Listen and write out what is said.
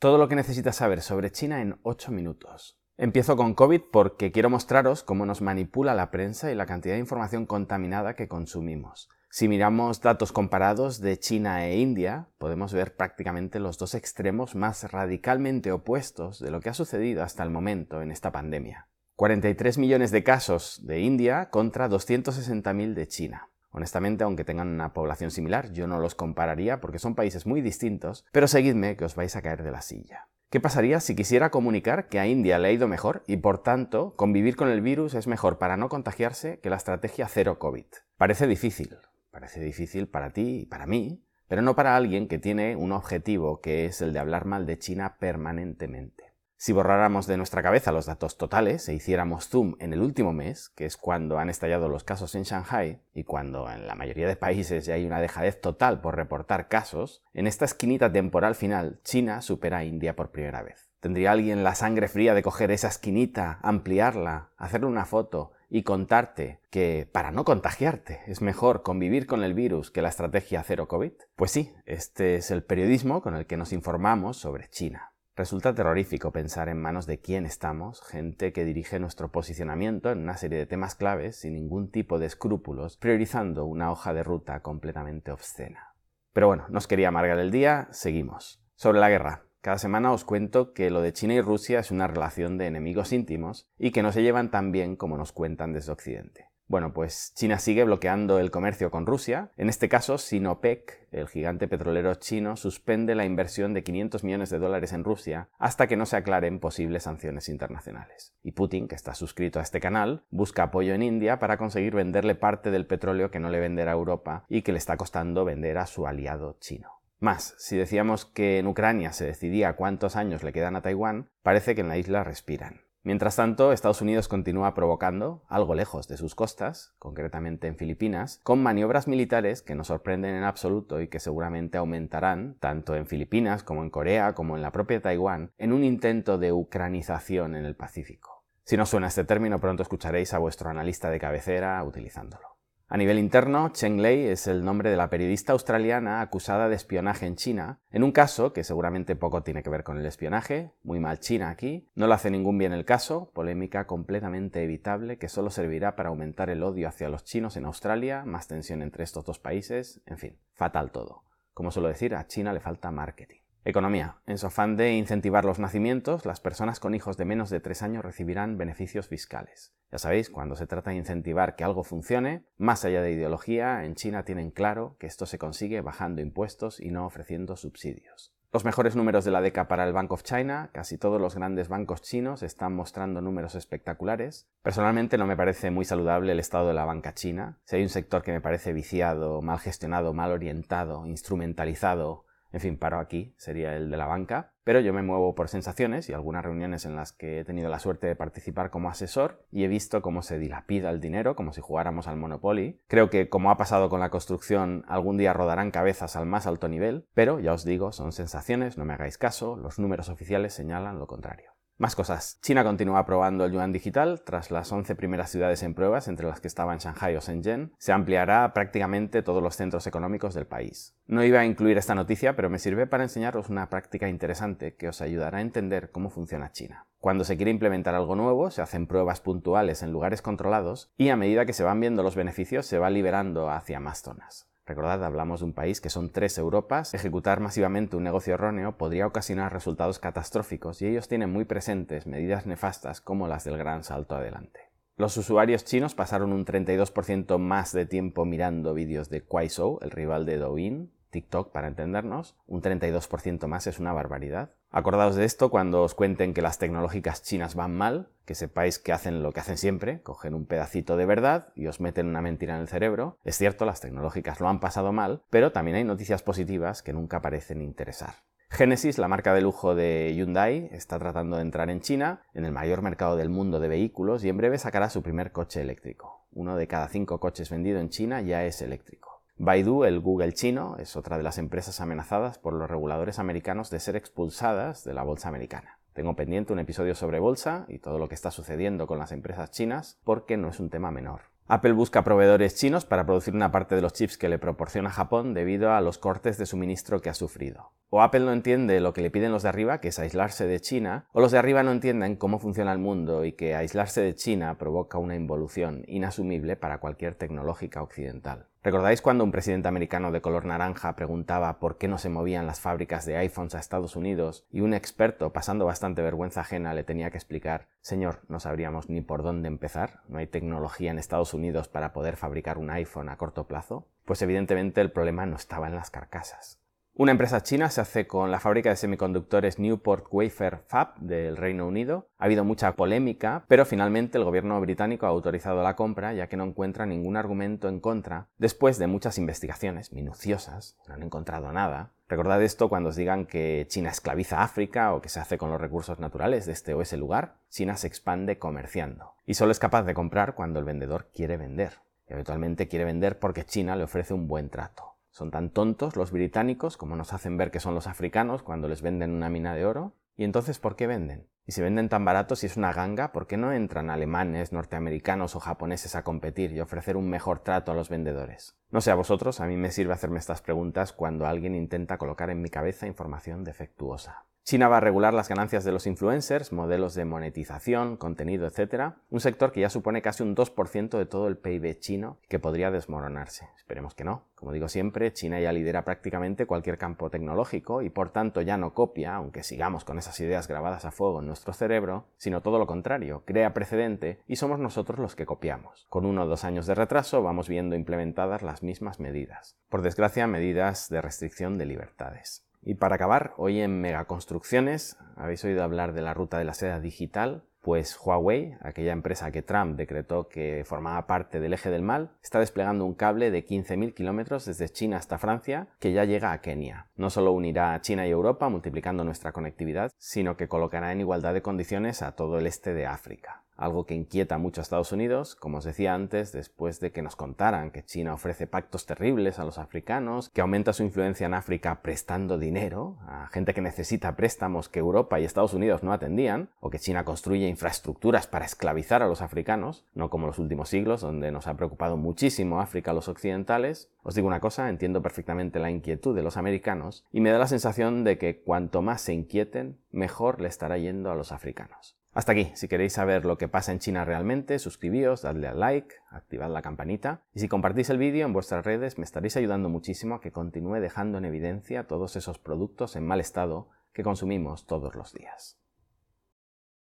Todo lo que necesitas saber sobre China en 8 minutos. Empiezo con COVID porque quiero mostraros cómo nos manipula la prensa y la cantidad de información contaminada que consumimos. Si miramos datos comparados de China e India, podemos ver prácticamente los dos extremos más radicalmente opuestos de lo que ha sucedido hasta el momento en esta pandemia. 43 millones de casos de India contra 260.000 de China. Honestamente, aunque tengan una población similar, yo no los compararía porque son países muy distintos, pero seguidme que os vais a caer de la silla. ¿Qué pasaría si quisiera comunicar que a India le ha ido mejor y por tanto convivir con el virus es mejor para no contagiarse que la estrategia cero COVID? Parece difícil, parece difícil para ti y para mí, pero no para alguien que tiene un objetivo que es el de hablar mal de China permanentemente. Si borráramos de nuestra cabeza los datos totales e hiciéramos zoom en el último mes, que es cuando han estallado los casos en Shanghai y cuando en la mayoría de países ya hay una dejadez total por reportar casos, en esta esquinita temporal final China supera a India por primera vez. ¿Tendría alguien la sangre fría de coger esa esquinita, ampliarla, hacerle una foto y contarte que para no contagiarte es mejor convivir con el virus que la estrategia cero COVID? Pues sí, este es el periodismo con el que nos informamos sobre China. Resulta terrorífico pensar en manos de quién estamos, gente que dirige nuestro posicionamiento en una serie de temas claves sin ningún tipo de escrúpulos, priorizando una hoja de ruta completamente obscena. Pero bueno, nos quería amargar el día, seguimos. Sobre la guerra. Cada semana os cuento que lo de China y Rusia es una relación de enemigos íntimos y que no se llevan tan bien como nos cuentan desde Occidente. Bueno, pues China sigue bloqueando el comercio con Rusia. En este caso, Sinopec, el gigante petrolero chino, suspende la inversión de 500 millones de dólares en Rusia hasta que no se aclaren posibles sanciones internacionales. Y Putin, que está suscrito a este canal, busca apoyo en India para conseguir venderle parte del petróleo que no le venderá a Europa y que le está costando vender a su aliado chino. Más, si decíamos que en Ucrania se decidía cuántos años le quedan a Taiwán, parece que en la isla respiran. Mientras tanto, Estados Unidos continúa provocando, algo lejos de sus costas, concretamente en Filipinas, con maniobras militares que no sorprenden en absoluto y que seguramente aumentarán, tanto en Filipinas como en Corea como en la propia Taiwán, en un intento de ucranización en el Pacífico. Si no suena este término, pronto escucharéis a vuestro analista de cabecera utilizándolo. A nivel interno, Cheng Lei es el nombre de la periodista australiana acusada de espionaje en China, en un caso que seguramente poco tiene que ver con el espionaje, muy mal China aquí, no le hace ningún bien el caso, polémica completamente evitable que solo servirá para aumentar el odio hacia los chinos en Australia, más tensión entre estos dos países, en fin, fatal todo. Como suelo decir, a China le falta marketing. Economía. En su afán de incentivar los nacimientos, las personas con hijos de menos de 3 años recibirán beneficios fiscales. Ya sabéis, cuando se trata de incentivar que algo funcione, más allá de ideología, en China tienen claro que esto se consigue bajando impuestos y no ofreciendo subsidios. Los mejores números de la década para el Bank of China, casi todos los grandes bancos chinos están mostrando números espectaculares. Personalmente no me parece muy saludable el estado de la banca china. Si hay un sector que me parece viciado, mal gestionado, mal orientado, instrumentalizado, en fin, paro aquí, sería el de la banca, pero yo me muevo por sensaciones y algunas reuniones en las que he tenido la suerte de participar como asesor y he visto cómo se dilapida el dinero como si jugáramos al Monopoly. Creo que como ha pasado con la construcción, algún día rodarán cabezas al más alto nivel, pero ya os digo, son sensaciones, no me hagáis caso, los números oficiales señalan lo contrario. Más cosas. China continúa probando el yuan digital. Tras las 11 primeras ciudades en pruebas, entre las que estaban Shanghai o Shenzhen, se ampliará prácticamente todos los centros económicos del país. No iba a incluir esta noticia, pero me sirve para enseñaros una práctica interesante que os ayudará a entender cómo funciona China. Cuando se quiere implementar algo nuevo, se hacen pruebas puntuales en lugares controlados y a medida que se van viendo los beneficios, se va liberando hacia más zonas. Recordad, hablamos de un país que son tres Europas. Ejecutar masivamente un negocio erróneo podría ocasionar resultados catastróficos y ellos tienen muy presentes medidas nefastas como las del gran salto adelante. Los usuarios chinos pasaron un 32% más de tiempo mirando vídeos de Kuaishou, el rival de Douyin, TikTok para entendernos, un 32% más es una barbaridad. Acordaos de esto cuando os cuenten que las tecnológicas chinas van mal, que sepáis que hacen lo que hacen siempre, cogen un pedacito de verdad y os meten una mentira en el cerebro. Es cierto, las tecnológicas lo han pasado mal, pero también hay noticias positivas que nunca parecen interesar. Genesis, la marca de lujo de Hyundai, está tratando de entrar en China, en el mayor mercado del mundo de vehículos, y en breve sacará su primer coche eléctrico. Uno de cada cinco coches vendidos en China ya es eléctrico. Baidu, el Google chino, es otra de las empresas amenazadas por los reguladores americanos de ser expulsadas de la bolsa americana. Tengo pendiente un episodio sobre bolsa y todo lo que está sucediendo con las empresas chinas porque no es un tema menor. Apple busca proveedores chinos para producir una parte de los chips que le proporciona Japón debido a los cortes de suministro que ha sufrido. O Apple no entiende lo que le piden los de arriba, que es aislarse de China, o los de arriba no entienden cómo funciona el mundo y que aislarse de China provoca una involución inasumible para cualquier tecnológica occidental. ¿Recordáis cuando un presidente americano de color naranja preguntaba por qué no se movían las fábricas de iPhones a Estados Unidos y un experto, pasando bastante vergüenza ajena, le tenía que explicar, Señor, no sabríamos ni por dónde empezar, no hay tecnología en Estados Unidos para poder fabricar un iPhone a corto plazo? Pues evidentemente el problema no estaba en las carcasas. Una empresa china se hace con la fábrica de semiconductores Newport Wafer Fab del Reino Unido. Ha habido mucha polémica, pero finalmente el gobierno británico ha autorizado la compra ya que no encuentra ningún argumento en contra después de muchas investigaciones minuciosas. No han encontrado nada. Recordad esto cuando os digan que China esclaviza África o que se hace con los recursos naturales de este o ese lugar. China se expande comerciando y solo es capaz de comprar cuando el vendedor quiere vender. Y habitualmente quiere vender porque China le ofrece un buen trato. Son tan tontos los británicos como nos hacen ver que son los africanos cuando les venden una mina de oro. ¿Y entonces por qué venden? Y si venden tan barato, si es una ganga, ¿por qué no entran alemanes, norteamericanos o japoneses a competir y ofrecer un mejor trato a los vendedores? No sé a vosotros, a mí me sirve hacerme estas preguntas cuando alguien intenta colocar en mi cabeza información defectuosa. China va a regular las ganancias de los influencers, modelos de monetización, contenido, etc. Un sector que ya supone casi un 2% de todo el PIB chino que podría desmoronarse. Esperemos que no. Como digo siempre, China ya lidera prácticamente cualquier campo tecnológico y por tanto ya no copia, aunque sigamos con esas ideas grabadas a fuego en nuestro cerebro, sino todo lo contrario, crea precedente y somos nosotros los que copiamos. Con uno o dos años de retraso vamos viendo implementadas las mismas medidas. Por desgracia, medidas de restricción de libertades. Y para acabar, hoy en Megaconstrucciones, habéis oído hablar de la ruta de la seda digital, pues Huawei, aquella empresa que Trump decretó que formaba parte del eje del mal, está desplegando un cable de 15.000 kilómetros desde China hasta Francia que ya llega a Kenia. No solo unirá a China y Europa multiplicando nuestra conectividad, sino que colocará en igualdad de condiciones a todo el este de África algo que inquieta mucho a Estados Unidos, como os decía antes, después de que nos contaran que China ofrece pactos terribles a los africanos, que aumenta su influencia en África prestando dinero a gente que necesita préstamos que Europa y Estados Unidos no atendían, o que China construye infraestructuras para esclavizar a los africanos, no como los últimos siglos, donde nos ha preocupado muchísimo África a los occidentales. Os digo una cosa, entiendo perfectamente la inquietud de los americanos y me da la sensación de que cuanto más se inquieten, mejor le estará yendo a los africanos. Hasta aquí, si queréis saber lo que pasa en China realmente, suscribíos, dadle al like, activad la campanita y si compartís el vídeo en vuestras redes me estaréis ayudando muchísimo a que continúe dejando en evidencia todos esos productos en mal estado que consumimos todos los días.